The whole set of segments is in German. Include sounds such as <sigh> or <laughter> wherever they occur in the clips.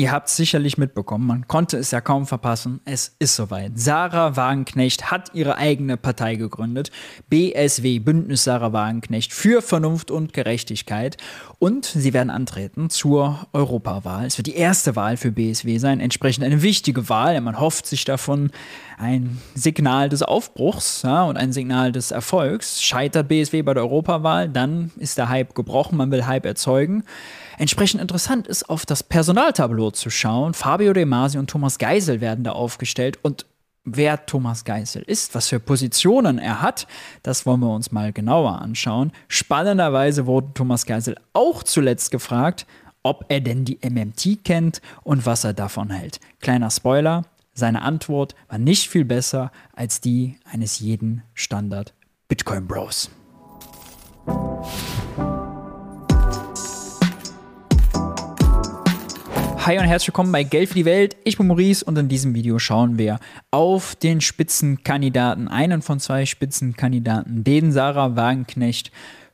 Ihr habt es sicherlich mitbekommen, man konnte es ja kaum verpassen. Es ist soweit. Sarah Wagenknecht hat ihre eigene Partei gegründet. BSW, Bündnis Sarah Wagenknecht für Vernunft und Gerechtigkeit. Und sie werden antreten zur Europawahl. Es wird die erste Wahl für BSW sein, entsprechend eine wichtige Wahl. Man hofft sich davon ein Signal des Aufbruchs ja, und ein Signal des Erfolgs. Scheitert BSW bei der Europawahl, dann ist der Hype gebrochen, man will Hype erzeugen. Entsprechend interessant ist, auf das Personaltableau zu schauen. Fabio De Masi und Thomas Geisel werden da aufgestellt und wer Thomas Geisel ist, was für Positionen er hat, das wollen wir uns mal genauer anschauen. Spannenderweise wurde Thomas Geisel auch zuletzt gefragt, ob er denn die MMT kennt und was er davon hält. Kleiner Spoiler, seine Antwort war nicht viel besser als die eines jeden Standard Bitcoin Bros. Hi und herzlich willkommen bei Geld für die Welt. Ich bin Maurice und in diesem Video schauen wir auf den Spitzenkandidaten, einen von zwei Spitzenkandidaten, den Sarah Wagenknecht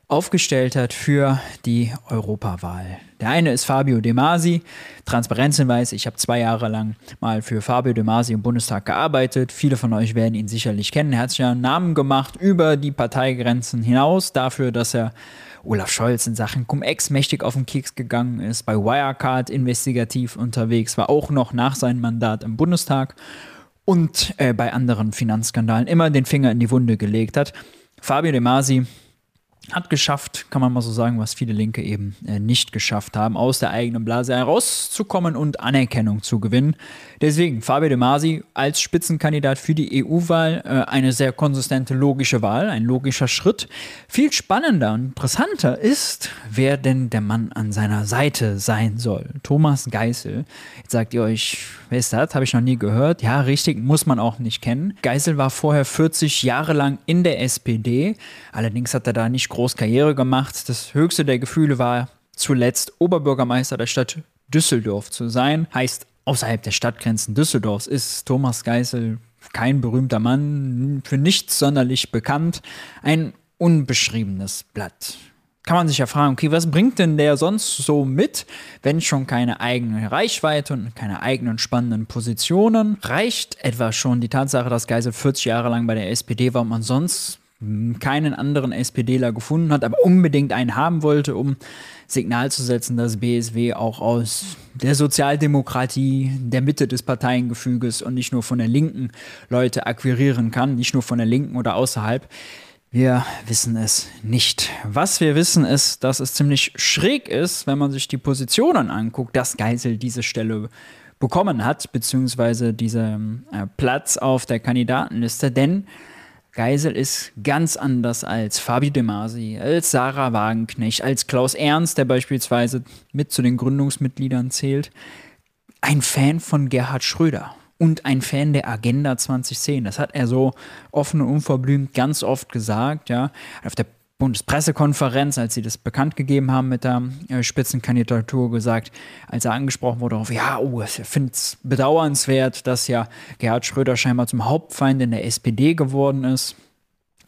aufgestellt hat für die Europawahl. Der eine ist Fabio De Masi. Transparenzhinweis, ich habe zwei Jahre lang mal für Fabio De Masi im Bundestag gearbeitet. Viele von euch werden ihn sicherlich kennen. Er hat sich ja einen Namen gemacht über die Parteigrenzen hinaus dafür, dass er Olaf Scholz in Sachen Cum-Ex mächtig auf den Keks gegangen ist, bei Wirecard investigativ unterwegs war, auch noch nach seinem Mandat im Bundestag und äh, bei anderen Finanzskandalen immer den Finger in die Wunde gelegt hat. Fabio De Masi hat geschafft, kann man mal so sagen, was viele Linke eben äh, nicht geschafft haben, aus der eigenen Blase herauszukommen und Anerkennung zu gewinnen. Deswegen Fabio De Masi als Spitzenkandidat für die EU-Wahl äh, eine sehr konsistente, logische Wahl, ein logischer Schritt. Viel spannender und interessanter ist, wer denn der Mann an seiner Seite sein soll. Thomas Geißel. Jetzt sagt ihr euch, wer ist das? Habe ich noch nie gehört. Ja, richtig, muss man auch nicht kennen. Geißel war vorher 40 Jahre lang in der SPD. Allerdings hat er da nicht groß Karriere gemacht. Das höchste der Gefühle war zuletzt Oberbürgermeister der Stadt Düsseldorf zu sein. Heißt, außerhalb der Stadtgrenzen Düsseldorfs ist Thomas Geisel kein berühmter Mann, für nichts sonderlich bekannt. Ein unbeschriebenes Blatt kann man sich ja fragen, okay, was bringt denn der sonst so mit, wenn schon keine eigene Reichweite und keine eigenen spannenden Positionen? Reicht etwa schon die Tatsache, dass Geisel 40 Jahre lang bei der SPD war und man sonst keinen anderen SPDler gefunden hat, aber unbedingt einen haben wollte, um Signal zu setzen, dass BSW auch aus der Sozialdemokratie, der Mitte des Parteiengefüges und nicht nur von der Linken Leute akquirieren kann, nicht nur von der Linken oder außerhalb. Wir wissen es nicht. Was wir wissen ist, dass es ziemlich schräg ist, wenn man sich die Positionen anguckt, dass Geisel diese Stelle bekommen hat, beziehungsweise diesen äh, Platz auf der Kandidatenliste, denn Geisel ist ganz anders als Fabi De Masi, als Sarah Wagenknecht, als Klaus Ernst, der beispielsweise mit zu den Gründungsmitgliedern zählt. Ein Fan von Gerhard Schröder und ein Fan der Agenda 2010. Das hat er so offen und unverblümt ganz oft gesagt, ja. Auf der Bundespressekonferenz, als sie das bekannt gegeben haben mit der äh, Spitzenkandidatur, gesagt, als er angesprochen wurde, auf, ja, oh, ich finde es bedauernswert, dass ja Gerhard Schröder scheinbar zum Hauptfeind in der SPD geworden ist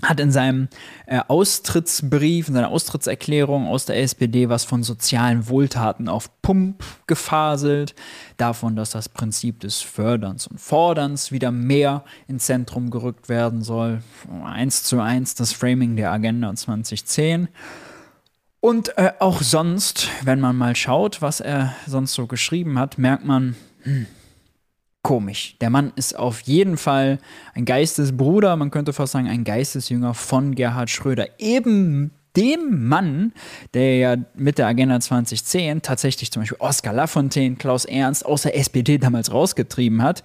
hat in seinem äh, Austrittsbrief, in seiner Austrittserklärung aus der SPD was von sozialen Wohltaten auf Pump gefaselt, davon, dass das Prinzip des Förderns und Forderns wieder mehr ins Zentrum gerückt werden soll. Eins zu eins das Framing der Agenda 2010. Und äh, auch sonst, wenn man mal schaut, was er sonst so geschrieben hat, merkt man, hm, komisch. Der Mann ist auf jeden Fall ein Geistesbruder, man könnte fast sagen, ein Geistesjünger von Gerhard Schröder. Eben dem Mann, der ja mit der Agenda 2010 tatsächlich zum Beispiel Oskar Lafontaine, Klaus Ernst aus der SPD damals rausgetrieben hat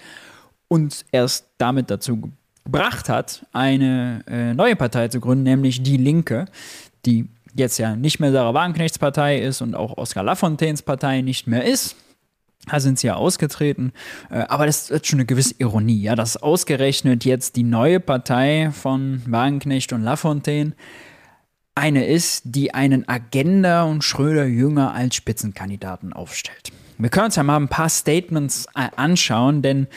und erst damit dazu gebracht hat, eine äh, neue Partei zu gründen, nämlich die Linke, die jetzt ja nicht mehr Sarah Wagenknechts Partei ist und auch Oskar Lafontaines Partei nicht mehr ist. Da sind sie ja ausgetreten. Äh, aber das ist schon eine gewisse Ironie, ja, dass ausgerechnet jetzt die neue Partei von Wagenknecht und Lafontaine eine ist, die einen Agenda und Schröder Jünger als Spitzenkandidaten aufstellt. Wir können uns ja mal ein paar Statements äh, anschauen, denn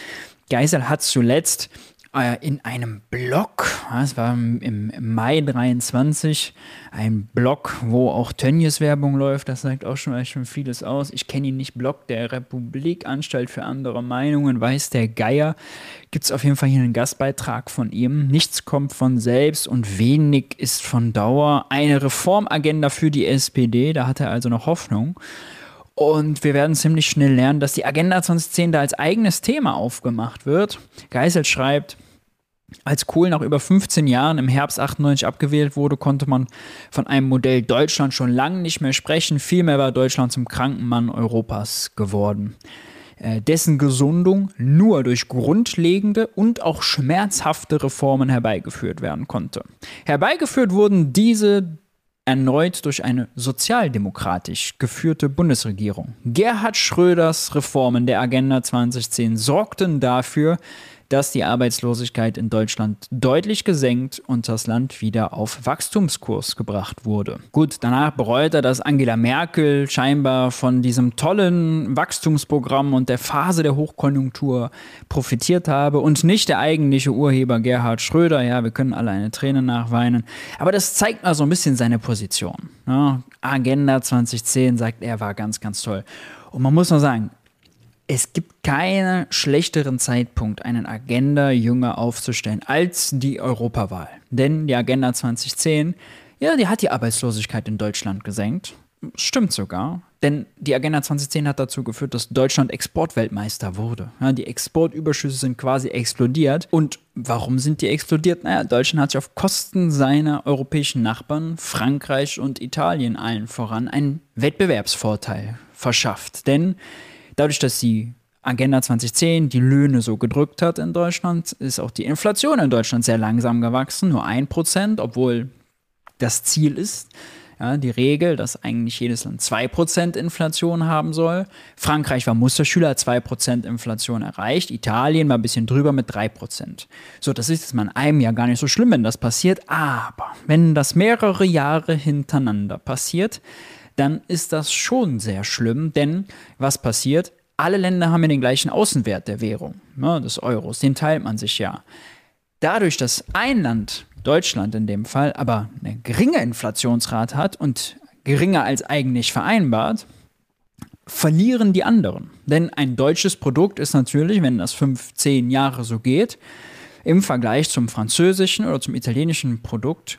Geisel hat zuletzt äh, in einem Blog, es war im, Mai 23, ein Blog, wo auch Tönnies Werbung läuft, das sagt auch schon, schon vieles aus. Ich kenne ihn nicht, Blog der Republik, Anstalt für andere Meinungen, weiß der Geier. Gibt es auf jeden Fall hier einen Gastbeitrag von ihm. Nichts kommt von selbst und wenig ist von Dauer. Eine Reformagenda für die SPD, da hat er also noch Hoffnung. Und wir werden ziemlich schnell lernen, dass die Agenda 2010 da als eigenes Thema aufgemacht wird. Geisel schreibt, als Kohl nach über 15 Jahren im Herbst 98 abgewählt wurde, konnte man von einem Modell Deutschland schon lange nicht mehr sprechen. Vielmehr war Deutschland zum Krankenmann Europas geworden. Äh, dessen Gesundung nur durch grundlegende und auch schmerzhafte Reformen herbeigeführt werden konnte. Herbeigeführt wurden diese erneut durch eine sozialdemokratisch geführte Bundesregierung. Gerhard Schröders Reformen der Agenda 2010 sorgten dafür, dass die Arbeitslosigkeit in Deutschland deutlich gesenkt und das Land wieder auf Wachstumskurs gebracht wurde. Gut, danach bereut er, dass Angela Merkel scheinbar von diesem tollen Wachstumsprogramm und der Phase der Hochkonjunktur profitiert habe und nicht der eigentliche Urheber Gerhard Schröder. Ja, wir können alle eine Träne nachweinen. Aber das zeigt mal so ein bisschen seine Position. Ja, Agenda 2010 sagt er, war ganz, ganz toll. Und man muss noch sagen, es gibt keinen schlechteren Zeitpunkt, einen Agenda-Jünger aufzustellen als die Europawahl. Denn die Agenda 2010, ja, die hat die Arbeitslosigkeit in Deutschland gesenkt. Stimmt sogar. Denn die Agenda 2010 hat dazu geführt, dass Deutschland Exportweltmeister wurde. Ja, die Exportüberschüsse sind quasi explodiert. Und warum sind die explodiert? Naja, Deutschland hat sich auf Kosten seiner europäischen Nachbarn, Frankreich und Italien allen voran, einen Wettbewerbsvorteil verschafft. Denn Dadurch, dass die Agenda 2010 die Löhne so gedrückt hat in Deutschland, ist auch die Inflation in Deutschland sehr langsam gewachsen, nur 1%, obwohl das Ziel ist, ja, die Regel, dass eigentlich jedes Land 2% Inflation haben soll. Frankreich war Musterschüler, 2% Inflation erreicht. Italien war ein bisschen drüber mit 3%. So, das ist jetzt mal in einem Jahr gar nicht so schlimm, wenn das passiert. Aber wenn das mehrere Jahre hintereinander passiert, dann ist das schon sehr schlimm, denn was passiert? Alle Länder haben ja den gleichen Außenwert der Währung, ne, des Euros, den teilt man sich ja. Dadurch, dass ein Land, Deutschland in dem Fall, aber eine geringe Inflationsrate hat und geringer als eigentlich vereinbart, verlieren die anderen. Denn ein deutsches Produkt ist natürlich, wenn das fünf, zehn Jahre so geht, im Vergleich zum französischen oder zum italienischen Produkt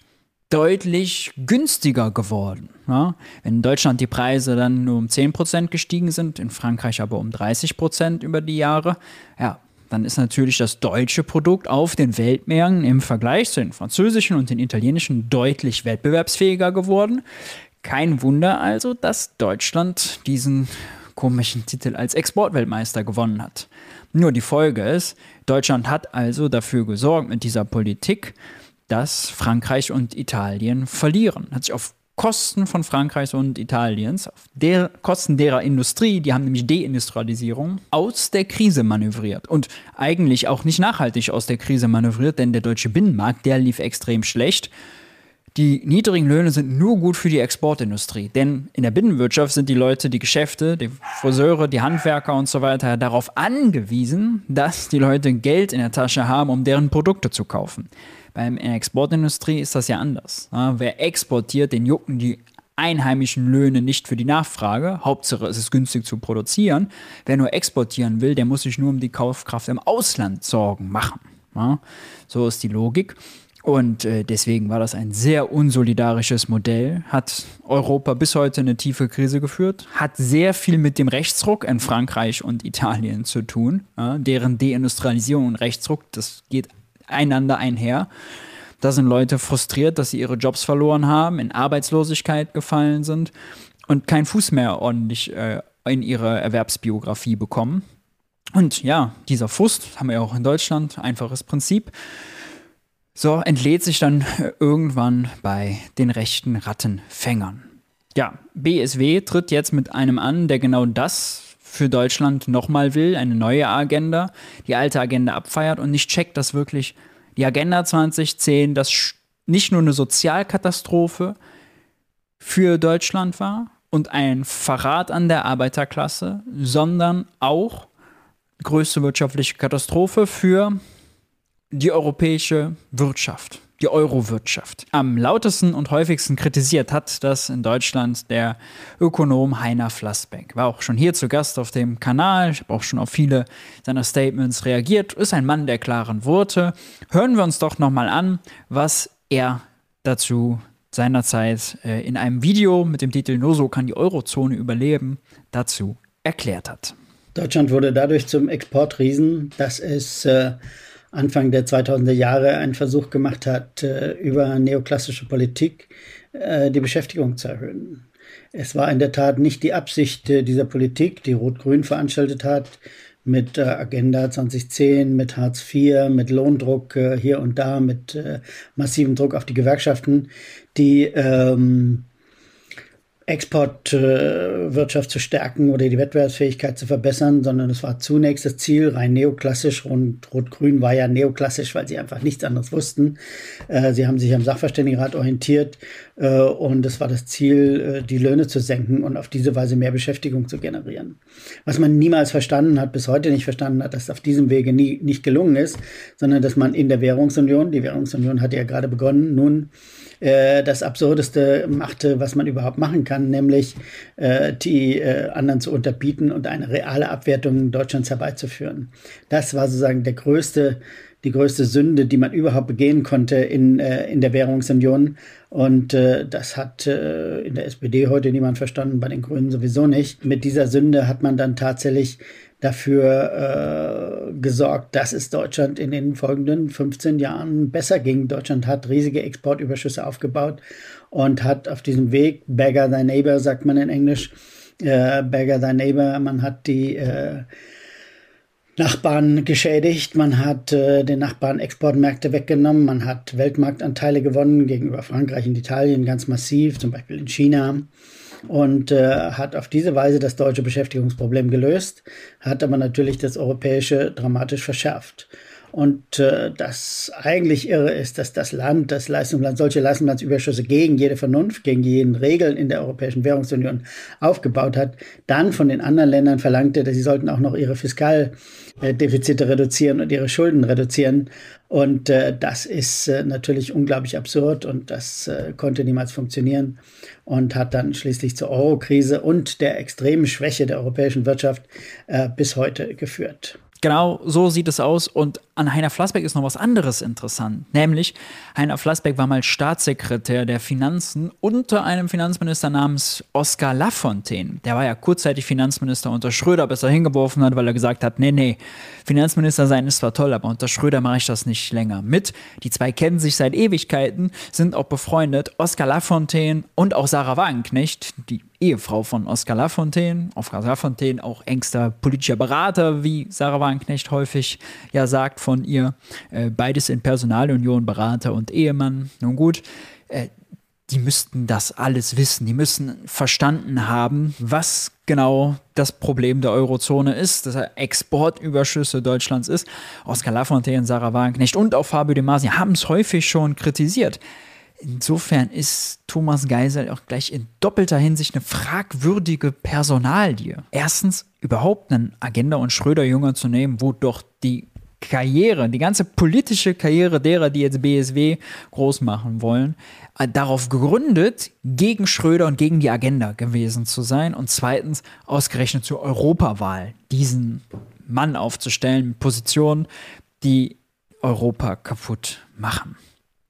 deutlich günstiger geworden. Ja? Wenn in Deutschland die Preise dann nur um 10% gestiegen sind, in Frankreich aber um 30% über die Jahre, ja, dann ist natürlich das deutsche Produkt auf den Weltmärkten im Vergleich zu den französischen und den italienischen deutlich wettbewerbsfähiger geworden. Kein Wunder also, dass Deutschland diesen komischen Titel als Exportweltmeister gewonnen hat. Nur die Folge ist, Deutschland hat also dafür gesorgt mit dieser Politik, dass Frankreich und Italien verlieren. Hat sich auf Kosten von Frankreichs und Italiens, auf der Kosten derer Industrie, die haben nämlich Deindustrialisierung, aus der Krise manövriert. Und eigentlich auch nicht nachhaltig aus der Krise manövriert, denn der deutsche Binnenmarkt, der lief extrem schlecht. Die niedrigen Löhne sind nur gut für die Exportindustrie, denn in der Binnenwirtschaft sind die Leute, die Geschäfte, die Friseure, die Handwerker und so weiter darauf angewiesen, dass die Leute Geld in der Tasche haben, um deren Produkte zu kaufen. Beim, Exportindustrie ist das ja anders. Ja, wer exportiert, den jucken die einheimischen Löhne nicht für die Nachfrage. Hauptsache es ist günstig zu produzieren. Wer nur exportieren will, der muss sich nur um die Kaufkraft im Ausland Sorgen machen. Ja, so ist die Logik. Und äh, deswegen war das ein sehr unsolidarisches Modell, hat Europa bis heute eine tiefe Krise geführt, hat sehr viel mit dem Rechtsruck in Frankreich und Italien zu tun. Ja, deren Deindustrialisierung und Rechtsruck, das geht einander einher. Da sind Leute frustriert, dass sie ihre Jobs verloren haben, in Arbeitslosigkeit gefallen sind und keinen Fuß mehr ordentlich äh, in ihre Erwerbsbiografie bekommen. Und ja, dieser Frust haben wir auch in Deutschland, einfaches Prinzip. So entlädt sich dann irgendwann bei den rechten Rattenfängern. Ja, BSW tritt jetzt mit einem an, der genau das für Deutschland nochmal will, eine neue Agenda, die alte Agenda abfeiert und nicht checkt, dass wirklich die Agenda 2010 das nicht nur eine Sozialkatastrophe für Deutschland war und ein Verrat an der Arbeiterklasse, sondern auch größte wirtschaftliche Katastrophe für die europäische Wirtschaft, die Euro-Wirtschaft. Am lautesten und häufigsten kritisiert hat das in Deutschland der Ökonom Heiner Flassbeck. War auch schon hier zu Gast auf dem Kanal. Ich habe auch schon auf viele seiner Statements reagiert. Ist ein Mann der klaren Worte. Hören wir uns doch nochmal an, was er dazu seinerzeit äh, in einem Video mit dem Titel Nur so kann die Eurozone überleben dazu erklärt hat. Deutschland wurde dadurch zum Exportriesen, dass es äh, Anfang der 2000er Jahre einen Versuch gemacht hat, äh, über neoklassische Politik äh, die Beschäftigung zu erhöhen. Es war in der Tat nicht die Absicht äh, dieser Politik, die Rot-Grün veranstaltet hat, mit Agenda 2010, mit Hartz IV, mit Lohndruck hier und da, mit massivem Druck auf die Gewerkschaften, die ähm, Exportwirtschaft äh, zu stärken oder die Wettbewerbsfähigkeit zu verbessern, sondern es war zunächst das Ziel, rein neoklassisch und Rot-Grün war ja neoklassisch, weil sie einfach nichts anderes wussten. Äh, sie haben sich am Sachverständigenrat orientiert und es war das Ziel, die Löhne zu senken und auf diese Weise mehr Beschäftigung zu generieren. Was man niemals verstanden hat, bis heute nicht verstanden hat, dass auf diesem Wege nie, nicht gelungen ist, sondern dass man in der Währungsunion, die Währungsunion hat ja gerade begonnen, nun äh, das Absurdeste machte, was man überhaupt machen kann, nämlich äh, die äh, anderen zu unterbieten und eine reale Abwertung Deutschlands herbeizuführen. Das war sozusagen der größte die größte Sünde, die man überhaupt begehen konnte in, äh, in der Währungsunion. Und äh, das hat äh, in der SPD heute niemand verstanden, bei den Grünen sowieso nicht. Mit dieser Sünde hat man dann tatsächlich dafür äh, gesorgt, dass es Deutschland in den folgenden 15 Jahren besser ging. Deutschland hat riesige Exportüberschüsse aufgebaut und hat auf diesem Weg, beggar thy neighbor, sagt man in Englisch, äh, beggar thy neighbor, man hat die äh, Nachbarn geschädigt, man hat äh, den Nachbarn Exportmärkte weggenommen, man hat Weltmarktanteile gewonnen gegenüber Frankreich und Italien ganz massiv, zum Beispiel in China. Und äh, hat auf diese Weise das deutsche Beschäftigungsproblem gelöst, hat aber natürlich das europäische dramatisch verschärft. Und äh, das eigentlich irre ist, dass das Land, das Leistungsland, solche Leistungslandsüberschüsse gegen jede Vernunft, gegen jeden Regeln in der Europäischen Währungsunion aufgebaut hat, dann von den anderen Ländern verlangte, dass sie sollten auch noch ihre Fiskaldefizite reduzieren und ihre Schulden reduzieren. Und äh, das ist äh, natürlich unglaublich absurd und das äh, konnte niemals funktionieren und hat dann schließlich zur Euro-Krise und der extremen Schwäche der europäischen Wirtschaft äh, bis heute geführt. Genau so sieht es aus. Und an Heiner Flassbeck ist noch was anderes interessant. Nämlich, Heiner Flassbeck war mal Staatssekretär der Finanzen unter einem Finanzminister namens Oskar Lafontaine. Der war ja kurzzeitig Finanzminister unter Schröder, bis er hingeworfen hat, weil er gesagt hat, nee, nee, Finanzminister sein ist zwar toll, aber unter Schröder mache ich das nicht länger mit. Die zwei kennen sich seit Ewigkeiten, sind auch befreundet. Oskar Lafontaine und auch Sarah Wagenknecht, die Ehefrau von Oskar Lafontaine. Oskar Lafontaine auch engster politischer Berater, wie Sarah Wagenknecht häufig ja sagt von ihr. Äh, beides in Personalunion, Berater und Ehemann. Nun gut, äh, die müssten das alles wissen. Die müssen verstanden haben, was genau das Problem der Eurozone ist, dass er Exportüberschüsse Deutschlands ist. Oskar Lafontaine, Sarah Wagenknecht und auch Fabio De Masi haben es häufig schon kritisiert. Insofern ist Thomas Geisel auch gleich in doppelter Hinsicht eine fragwürdige Personalie. Erstens, überhaupt einen Agenda- und Schröder-Jünger zu nehmen, wo doch die Karriere, die ganze politische Karriere derer, die jetzt BSW groß machen wollen, äh, darauf gegründet, gegen Schröder und gegen die Agenda gewesen zu sein. Und zweitens, ausgerechnet zur Europawahl diesen Mann aufzustellen, Positionen, die Europa kaputt machen.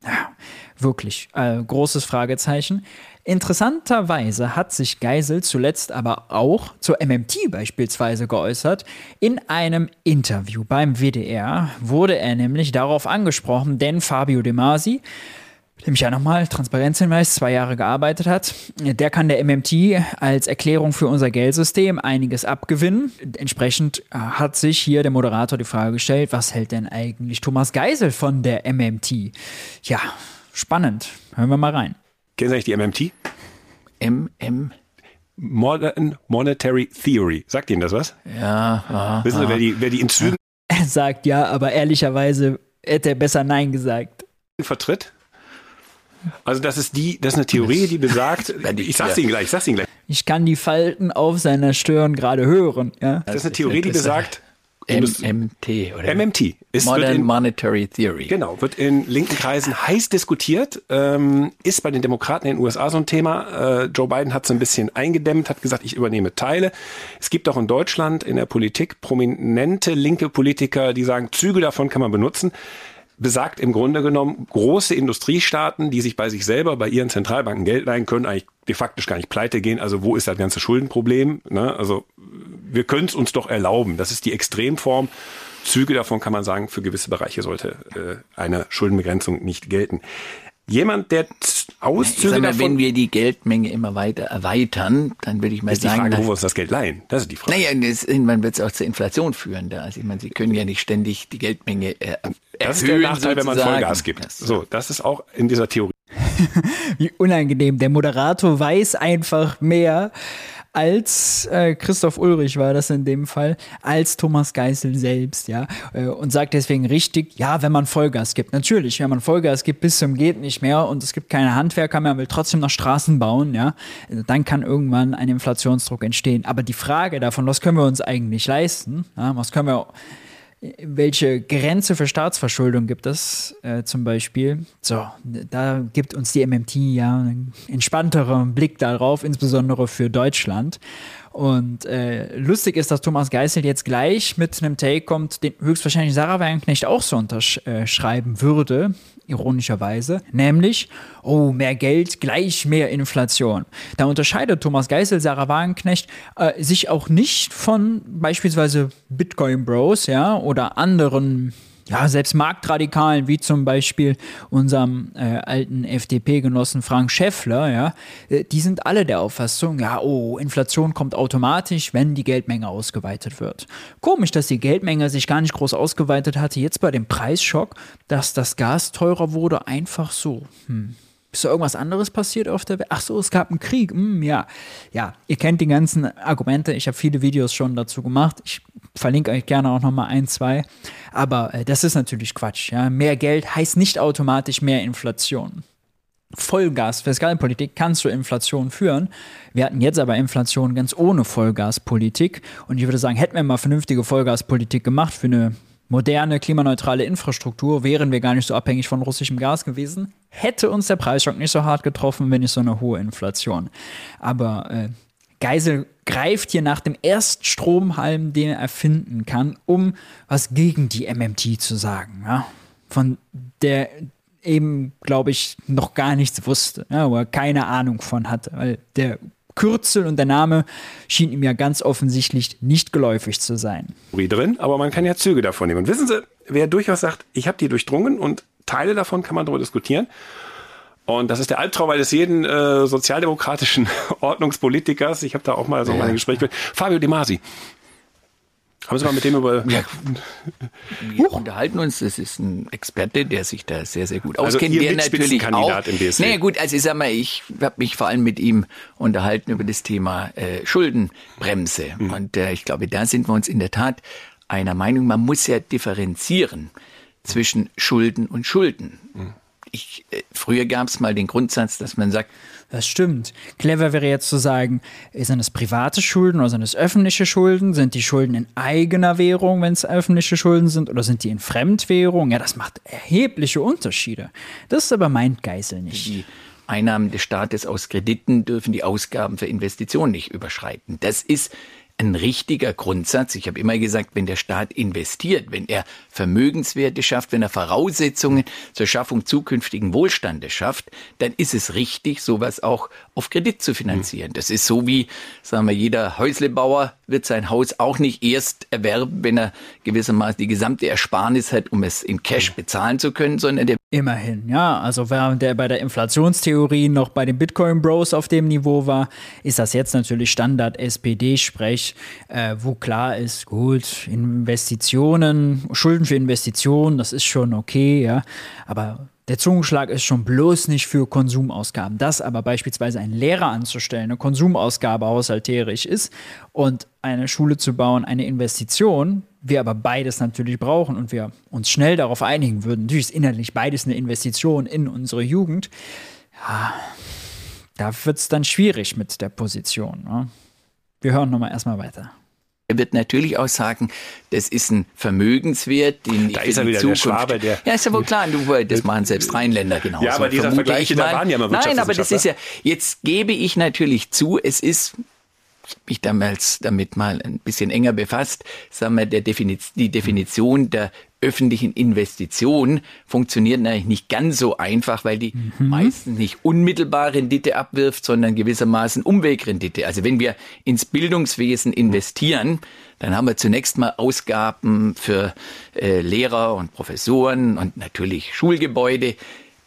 Ja, wirklich, äh, großes Fragezeichen. Interessanterweise hat sich Geisel zuletzt aber auch zur MMT beispielsweise geäußert. In einem Interview beim WDR wurde er nämlich darauf angesprochen, denn Fabio De Masi, dem ich ja nochmal Transparenzhinweis zwei Jahre gearbeitet hat, der kann der MMT als Erklärung für unser Geldsystem einiges abgewinnen. Entsprechend hat sich hier der Moderator die Frage gestellt, was hält denn eigentlich Thomas Geisel von der MMT? Ja, spannend. Hören wir mal rein. Kennen Sie eigentlich die MMT? MM. Modern Monetary Theory. Sagt Ihnen das was? Ja. Aha, Wissen Sie, wer die, wer die in Zügen. <laughs> Er sagt ja, aber ehrlicherweise hätte er besser Nein gesagt. Vertritt? Also das ist die, das ist eine Theorie, die besagt, <laughs> ich sag's Ihnen gleich, ich sag's Ihnen gleich. Ich kann die Falten auf seiner Stirn gerade hören. Ja? Das ist eine Theorie, die besagt, MMT oder MMT ist Modern in, Monetary Theory. Genau, wird in linken Kreisen heiß diskutiert, ähm, ist bei den Demokraten in den USA so ein Thema. Äh, Joe Biden hat so ein bisschen eingedämmt, hat gesagt, ich übernehme Teile. Es gibt auch in Deutschland in der Politik prominente linke Politiker, die sagen, Züge davon kann man benutzen besagt im Grunde genommen, große Industriestaaten, die sich bei sich selber, bei ihren Zentralbanken Geld leihen können, eigentlich de facto gar nicht pleite gehen. Also wo ist das ganze Schuldenproblem? Ne? Also wir können es uns doch erlauben. Das ist die Extremform. Züge davon kann man sagen, für gewisse Bereiche sollte äh, eine Schuldenbegrenzung nicht gelten. Jemand, der Auszüge mal, davon... Wenn wir die Geldmenge immer weiter erweitern, dann würde ich mal ist sagen... Die Frage, wo wir uns das Geld leihen? Das ist die Frage. Naja, das, irgendwann wird es auch zur Inflation führen. Da. Also ich meine, Sie können ja nicht ständig die Geldmenge äh, erhöhen. Das ist der Nachteil, sozusagen. wenn man Vollgas gibt. So, das ist auch in dieser Theorie. <laughs> Wie unangenehm. Der Moderator weiß einfach mehr als äh, Christoph Ulrich war das in dem Fall, als Thomas Geisel selbst, ja, äh, und sagt deswegen richtig, ja, wenn man Vollgas gibt, natürlich, wenn man Vollgas gibt bis zum geht nicht mehr und es gibt keine Handwerker mehr, man will trotzdem noch Straßen bauen, ja, dann kann irgendwann ein Inflationsdruck entstehen. Aber die Frage davon, was können wir uns eigentlich leisten, ja, was können wir welche Grenze für Staatsverschuldung gibt es äh, zum Beispiel? So, da gibt uns die MMT ja einen entspannteren Blick darauf, insbesondere für Deutschland. Und äh, lustig ist, dass Thomas Geisel jetzt gleich mit einem Take kommt, den höchstwahrscheinlich Sarah Wagenknecht auch so unterschreiben würde ironischerweise, nämlich, oh, mehr Geld gleich mehr Inflation. Da unterscheidet Thomas Geisel, Sarah Wagenknecht, äh, sich auch nicht von beispielsweise Bitcoin Bros, ja, oder anderen ja, selbst Marktradikalen, wie zum Beispiel unserem äh, alten FDP-Genossen Frank Schäffler, ja, äh, die sind alle der Auffassung, ja, oh, Inflation kommt automatisch, wenn die Geldmenge ausgeweitet wird. Komisch, dass die Geldmenge sich gar nicht groß ausgeweitet hatte, jetzt bei dem Preisschock, dass das Gas teurer wurde, einfach so. Hm. Ist da irgendwas anderes passiert auf der Welt? Ach so, es gab einen Krieg. Hm, ja, ja, ihr kennt die ganzen Argumente. Ich habe viele Videos schon dazu gemacht. Ich verlinke euch gerne auch noch mal ein, zwei. Aber äh, das ist natürlich Quatsch. Ja? Mehr Geld heißt nicht automatisch mehr Inflation. Vollgas Fiskalpolitik kann zu Inflation führen. Wir hatten jetzt aber Inflation ganz ohne Vollgaspolitik. Und ich würde sagen, hätten wir mal vernünftige Vollgaspolitik gemacht für eine moderne, klimaneutrale Infrastruktur, wären wir gar nicht so abhängig von russischem Gas gewesen. Hätte uns der Preisschock nicht so hart getroffen, wenn nicht so eine hohe Inflation. Aber äh, Geisel greift hier nach dem ersten Stromhalm, den er erfinden kann, um was gegen die MMT zu sagen. Ja? Von der eben, glaube ich, noch gar nichts wusste, ja, er keine Ahnung von hatte, weil der Kürzel und der Name schien ihm ja ganz offensichtlich nicht geläufig zu sein. Drin, aber man kann ja Züge davon nehmen. Und wissen Sie, wer durchaus sagt, ich habe die durchdrungen und Teile davon kann man darüber diskutieren. Und das ist der Albtraum eines jeden äh, sozialdemokratischen <laughs> Ordnungspolitikers. Ich habe da auch mal so ja. ein Gespräch mit Fabio De Masi. Haben Sie mal mit dem über. Ja. Wir unterhalten uns. Das ist ein Experte, der sich da sehr, sehr gut also auskennt. Ihr der natürlich auch. Im BSW. Naja, gut, also ich sag mal, ich habe mich vor allem mit ihm unterhalten über das Thema äh, Schuldenbremse. Mhm. Und äh, ich glaube, da sind wir uns in der Tat einer Meinung. Man muss ja differenzieren zwischen Schulden und Schulden. Mhm. Ich, äh, früher gab es mal den Grundsatz, dass man sagt, das stimmt. Clever wäre jetzt zu sagen, sind es private Schulden oder sind es öffentliche Schulden? Sind die Schulden in eigener Währung, wenn es öffentliche Schulden sind, oder sind die in Fremdwährung? Ja, das macht erhebliche Unterschiede. Das ist aber mein Geisel nicht. Die Einnahmen des Staates aus Krediten dürfen die Ausgaben für Investitionen nicht überschreiten. Das ist ein richtiger Grundsatz. Ich habe immer gesagt, wenn der Staat investiert, wenn er Vermögenswerte schafft, wenn er Voraussetzungen zur Schaffung zukünftigen Wohlstandes schafft, dann ist es richtig, sowas auch auf Kredit zu finanzieren. Das ist so wie, sagen wir, jeder Häuslebauer wird sein Haus auch nicht erst erwerben, wenn er gewissermaßen die gesamte Ersparnis hat, um es in Cash bezahlen zu können, sondern der Immerhin, ja. Also während der bei der Inflationstheorie noch bei den Bitcoin Bros auf dem Niveau war, ist das jetzt natürlich Standard SPD-Sprech, äh, wo klar ist, gut, Investitionen, Schulden für Investitionen, das ist schon okay, ja. Aber der Zungenschlag ist schon bloß nicht für Konsumausgaben. Das aber beispielsweise einen Lehrer anzustellen, eine Konsumausgabe haushalterisch ist und eine Schule zu bauen, eine Investition, wir aber beides natürlich brauchen und wir uns schnell darauf einigen würden, natürlich ist inhaltlich beides eine Investition in unsere Jugend, ja, da wird es dann schwierig mit der Position. Ne? Wir hören nochmal erstmal weiter. Er wird natürlich auch sagen, das ist ein Vermögenswert, den da ist er wieder Zukunft, der Schwabe, der ja ist ja wohl klar, du, das machen selbst Rheinländer genauso. Ja, aber dieser Vergleich, da waren ja immer Nein, aber das ist ja, jetzt gebe ich natürlich zu, es ist mich damals damit mal ein bisschen enger befasst, sagen wir, der Definiz die Definition der öffentlichen Investition funktioniert natürlich nicht ganz so einfach, weil die mhm. meistens nicht unmittelbar Rendite abwirft, sondern gewissermaßen Umwegrendite. Also wenn wir ins Bildungswesen investieren, dann haben wir zunächst mal Ausgaben für äh, Lehrer und Professoren und natürlich Schulgebäude,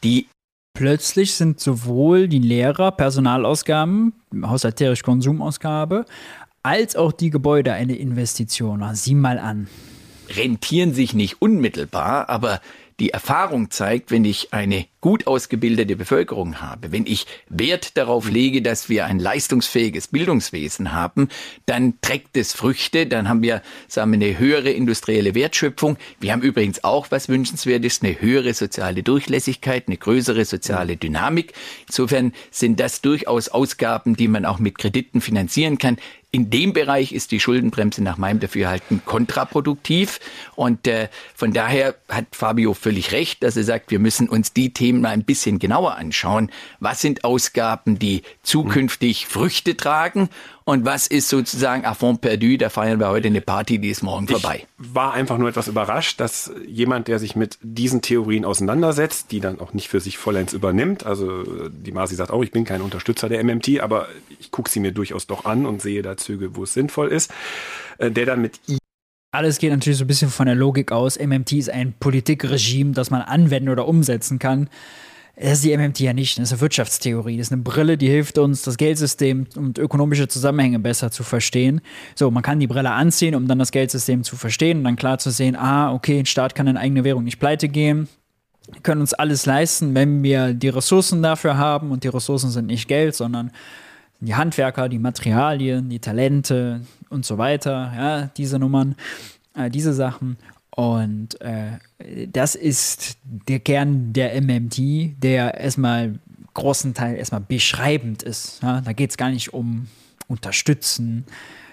die Plötzlich sind sowohl die Lehrer Personalausgaben, haushalterische Konsumausgabe, als auch die Gebäude eine Investition. Sieh mal an rentieren sich nicht unmittelbar, aber die Erfahrung zeigt, wenn ich eine gut ausgebildete Bevölkerung habe, wenn ich Wert darauf lege, dass wir ein leistungsfähiges Bildungswesen haben, dann trägt es Früchte, dann haben wir, sagen wir, eine höhere industrielle Wertschöpfung. Wir haben übrigens auch, was wünschenswert ist, eine höhere soziale Durchlässigkeit, eine größere soziale Dynamik. Insofern sind das durchaus Ausgaben, die man auch mit Krediten finanzieren kann. In dem Bereich ist die Schuldenbremse nach meinem Dafürhalten kontraproduktiv. Und äh, von daher hat Fabio völlig recht, dass er sagt, wir müssen uns die Themen mal ein bisschen genauer anschauen. Was sind Ausgaben, die zukünftig Früchte tragen? Und was ist sozusagen à fond perdu? Da feiern wir heute eine Party, die ist morgen ich vorbei. war einfach nur etwas überrascht, dass jemand, der sich mit diesen Theorien auseinandersetzt, die dann auch nicht für sich vollends übernimmt, also die Masi sagt auch, ich bin kein Unterstützer der MMT, aber ich gucke sie mir durchaus doch an und sehe da Züge, wo es sinnvoll ist, äh, der dann mit alles geht natürlich so ein bisschen von der Logik aus. MMT ist ein Politikregime, das man anwenden oder umsetzen kann. Das ist die MMT ja nicht, das ist eine Wirtschaftstheorie. Das ist eine Brille, die hilft uns, das Geldsystem und ökonomische Zusammenhänge besser zu verstehen. So, man kann die Brille anziehen, um dann das Geldsystem zu verstehen und dann klar zu sehen, ah, okay, ein Staat kann in eigene Währung nicht pleite gehen. Wir können uns alles leisten, wenn wir die Ressourcen dafür haben und die Ressourcen sind nicht Geld, sondern die Handwerker, die Materialien, die Talente und so weiter, ja, diese Nummern, äh, diese Sachen. Und äh, das ist der Kern der MMT, der erstmal großen Teil erstmal beschreibend ist. Ja? Da geht es gar nicht um unterstützen,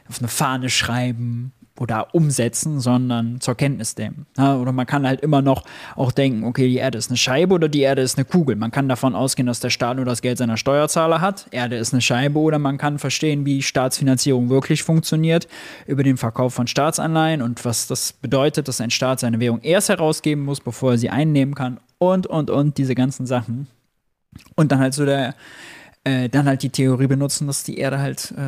auf eine Fahne schreiben, oder umsetzen, sondern zur Kenntnis nehmen. Ja, oder man kann halt immer noch auch denken, okay, die Erde ist eine Scheibe oder die Erde ist eine Kugel. Man kann davon ausgehen, dass der Staat nur das Geld seiner Steuerzahler hat. Erde ist eine Scheibe oder man kann verstehen, wie Staatsfinanzierung wirklich funktioniert über den Verkauf von Staatsanleihen und was das bedeutet, dass ein Staat seine Währung erst herausgeben muss, bevor er sie einnehmen kann und, und, und diese ganzen Sachen. Und dann halt so der, äh, dann halt die Theorie benutzen, dass die Erde halt äh,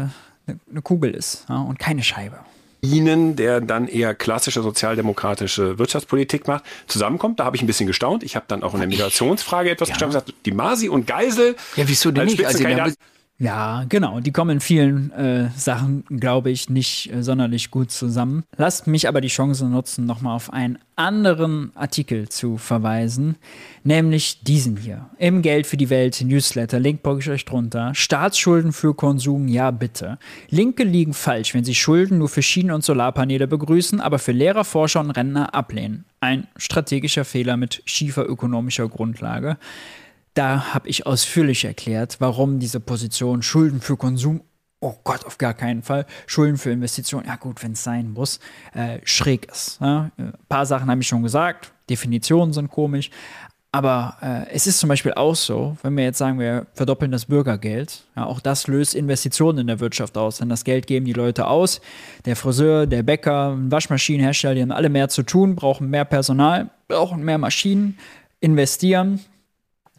eine, eine Kugel ist ja, und keine Scheibe. Ihnen, der dann eher klassische sozialdemokratische Wirtschaftspolitik macht, zusammenkommt. Da habe ich ein bisschen gestaunt. Ich habe dann auch in der Migrationsfrage etwas ja. gestaunt und gesagt, die Masi und Geisel. Ja, wieso denn nicht? Also, ja, genau. Die kommen in vielen äh, Sachen, glaube ich, nicht äh, sonderlich gut zusammen. Lasst mich aber die Chance nutzen, nochmal auf einen anderen Artikel zu verweisen, nämlich diesen hier. Im Geld für die Welt Newsletter. Link packe ich euch drunter. Staatsschulden für Konsum, ja bitte. Linke liegen falsch, wenn sie Schulden nur für Schienen- und Solarpaneele begrüßen, aber für Lehrer, Forscher und Rentner ablehnen. Ein strategischer Fehler mit schiefer ökonomischer Grundlage. Da habe ich ausführlich erklärt, warum diese Position Schulden für Konsum, oh Gott, auf gar keinen Fall, Schulden für Investitionen, ja gut, wenn es sein muss, äh, schräg ist. Ja? Ein paar Sachen habe ich schon gesagt, Definitionen sind komisch, aber äh, es ist zum Beispiel auch so, wenn wir jetzt sagen, wir verdoppeln das Bürgergeld, ja, auch das löst Investitionen in der Wirtschaft aus. Denn das Geld geben die Leute aus. Der Friseur, der Bäcker, Waschmaschinenhersteller, die haben alle mehr zu tun, brauchen mehr Personal, brauchen mehr Maschinen, investieren.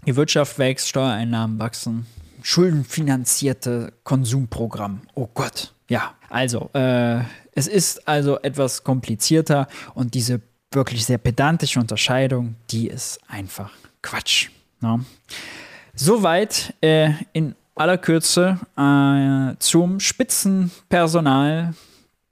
Die Wirtschaft wächst, Steuereinnahmen wachsen, schuldenfinanzierte Konsumprogramm. Oh Gott. Ja, also, äh, es ist also etwas komplizierter und diese wirklich sehr pedantische Unterscheidung, die ist einfach Quatsch. Ne? Soweit äh, in aller Kürze äh, zum Spitzenpersonal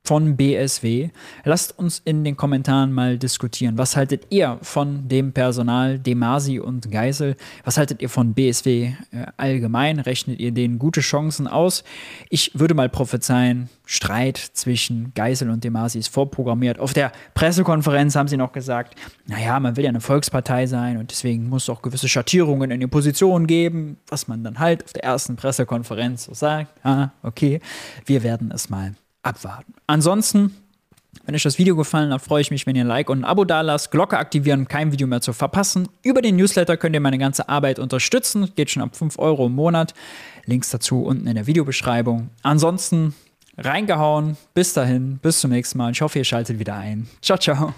von BSW. Lasst uns in den Kommentaren mal diskutieren. Was haltet ihr von dem Personal Demasi und Geisel? Was haltet ihr von BSW äh, allgemein? Rechnet ihr denen gute Chancen aus? Ich würde mal prophezeien, Streit zwischen Geisel und Demasi ist vorprogrammiert. Auf der Pressekonferenz haben sie noch gesagt, naja, man will ja eine Volkspartei sein und deswegen muss es auch gewisse Schattierungen in den Positionen geben, was man dann halt auf der ersten Pressekonferenz so sagt. Ah, okay, wir werden es mal abwarten. Ansonsten wenn euch das Video gefallen hat, freue ich mich, wenn ihr ein Like und ein Abo da lasst, Glocke aktivieren, um kein Video mehr zu verpassen. Über den Newsletter könnt ihr meine ganze Arbeit unterstützen. Geht schon ab 5 Euro im Monat. Links dazu unten in der Videobeschreibung. Ansonsten reingehauen. Bis dahin, bis zum nächsten Mal. Ich hoffe, ihr schaltet wieder ein. Ciao, ciao.